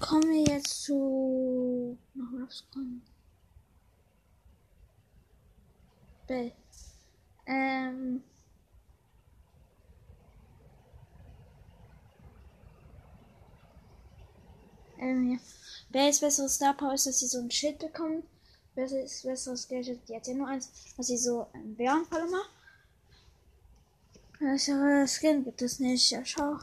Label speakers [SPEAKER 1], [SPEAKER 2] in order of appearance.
[SPEAKER 1] kommen wir jetzt zu. Noch was kommen. Bell. Ähm. Ähm, ja. Bells besseres Star Power ist, dass sie so ein Schild bekommen. Besseres, besseres Gadget, die hat ja nur eins, dass sie so einen Bärenfalle macht. Das Skin gibt es nicht, ja schau.